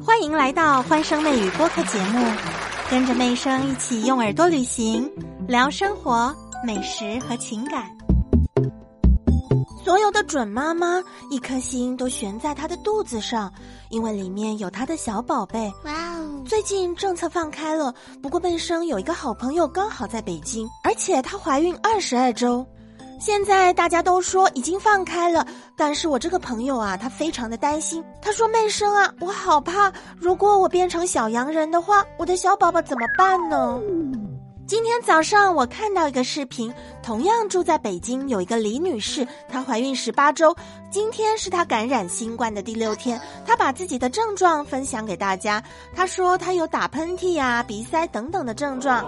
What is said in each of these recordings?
欢迎来到欢声妹语播客节目，跟着妹声一起用耳朵旅行，聊生活、美食和情感。所有的准妈妈一颗心都悬在她的肚子上，因为里面有她的小宝贝。哇哦！最近政策放开了，不过妹生有一个好朋友刚好在北京，而且她怀孕二十二周。现在大家都说已经放开了，但是我这个朋友啊，他非常的担心。他说：“妹生啊，我好怕，如果我变成小洋人的话，我的小宝宝怎么办呢？”今天早上我看到一个视频，同样住在北京有一个李女士，她怀孕十八周，今天是她感染新冠的第六天，她把自己的症状分享给大家。他说他有打喷嚏呀、鼻塞等等的症状，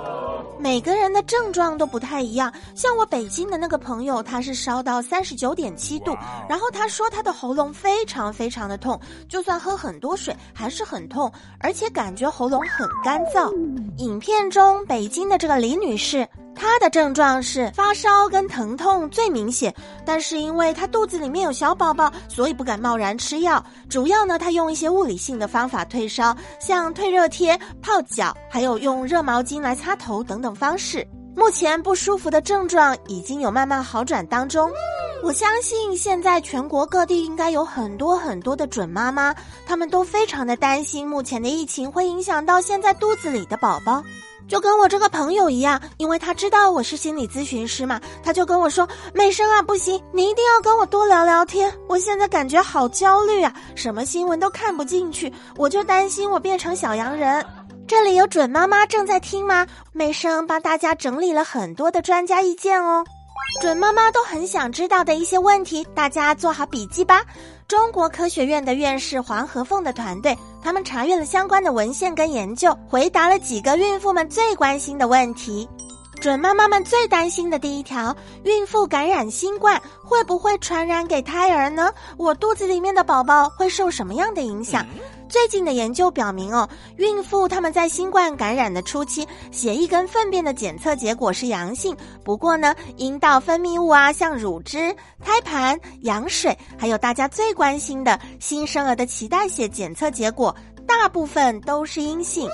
每个人的症状都不太一样。像我北京的那个朋友，他是烧到三十九点七度，然后他说他的喉咙非常非常的痛，就算喝很多水还是很痛，而且感觉喉咙很干燥。影片中北京的这个。李女士，她的症状是发烧跟疼痛最明显，但是因为她肚子里面有小宝宝，所以不敢贸然吃药。主要呢，他用一些物理性的方法退烧，像退热贴、泡脚，还有用热毛巾来擦头等等方式。目前不舒服的症状已经有慢慢好转当中。我相信现在全国各地应该有很多很多的准妈妈，她们都非常的担心目前的疫情会影响到现在肚子里的宝宝。就跟我这个朋友一样，因为他知道我是心理咨询师嘛，他就跟我说：“美生啊，不行，你一定要跟我多聊聊天。我现在感觉好焦虑啊，什么新闻都看不进去，我就担心我变成小洋人。”这里有准妈妈正在听吗？美生帮大家整理了很多的专家意见哦，准妈妈都很想知道的一些问题，大家做好笔记吧。中国科学院的院士黄和凤的团队。他们查阅了相关的文献跟研究，回答了几个孕妇们最关心的问题。准妈妈们最担心的第一条：孕妇感染新冠会不会传染给胎儿呢？我肚子里面的宝宝会受什么样的影响？最近的研究表明，哦，孕妇他们在新冠感染的初期，血液跟粪便的检测结果是阳性。不过呢，阴道分泌物啊，像乳汁、胎盘、羊水，还有大家最关心的新生儿的脐带血检测结果，大部分都是阴性。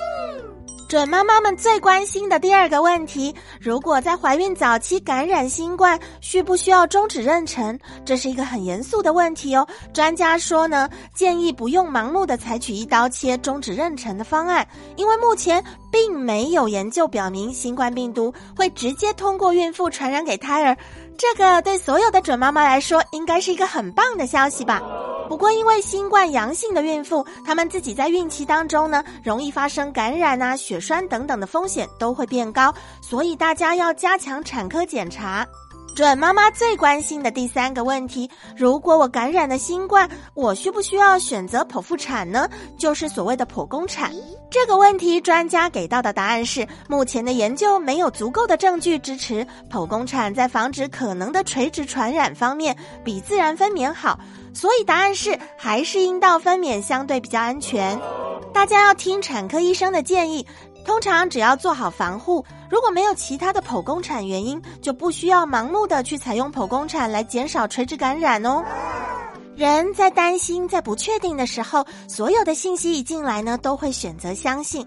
准妈妈们最关心的第二个问题：如果在怀孕早期感染新冠，需不需要终止妊娠？这是一个很严肃的问题哦。专家说呢，建议不用盲目的采取一刀切终止妊娠的方案，因为目前并没有研究表明新冠病毒会直接通过孕妇传染给胎儿。这个对所有的准妈妈来说，应该是一个很棒的消息吧。不过，因为新冠阳性的孕妇，她们自己在孕期当中呢，容易发生感染啊、血栓等等的风险都会变高，所以大家要加强产科检查。准妈妈最关心的第三个问题：如果我感染了新冠，我需不需要选择剖腹产呢？就是所谓的剖宫产。这个问题，专家给到的答案是：目前的研究没有足够的证据支持剖宫产在防止可能的垂直传染方面比自然分娩好。所以答案是，还是阴道分娩相对比较安全。大家要听产科医生的建议，通常只要做好防护，如果没有其他的剖宫产原因，就不需要盲目的去采用剖宫产来减少垂直感染哦。人在担心、在不确定的时候，所有的信息一进来呢，都会选择相信。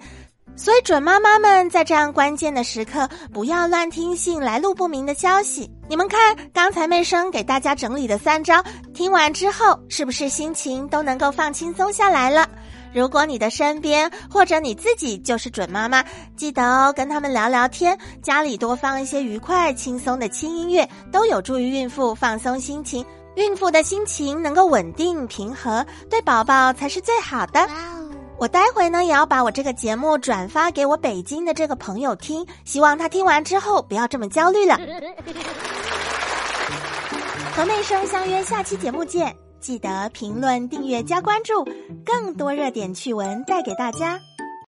所以，准妈妈们在这样关键的时刻，不要乱听信来路不明的消息。你们看，刚才妹生给大家整理的三招，听完之后，是不是心情都能够放轻松下来了？如果你的身边或者你自己就是准妈妈，记得哦，跟他们聊聊天，家里多放一些愉快、轻松的轻音乐，都有助于孕妇放松心情。孕妇的心情能够稳定平和，对宝宝才是最好的。我待会呢也要把我这个节目转发给我北京的这个朋友听，希望他听完之后不要这么焦虑了。和妹生相约下期节目见，记得评论、订阅、加关注，更多热点趣闻带给大家。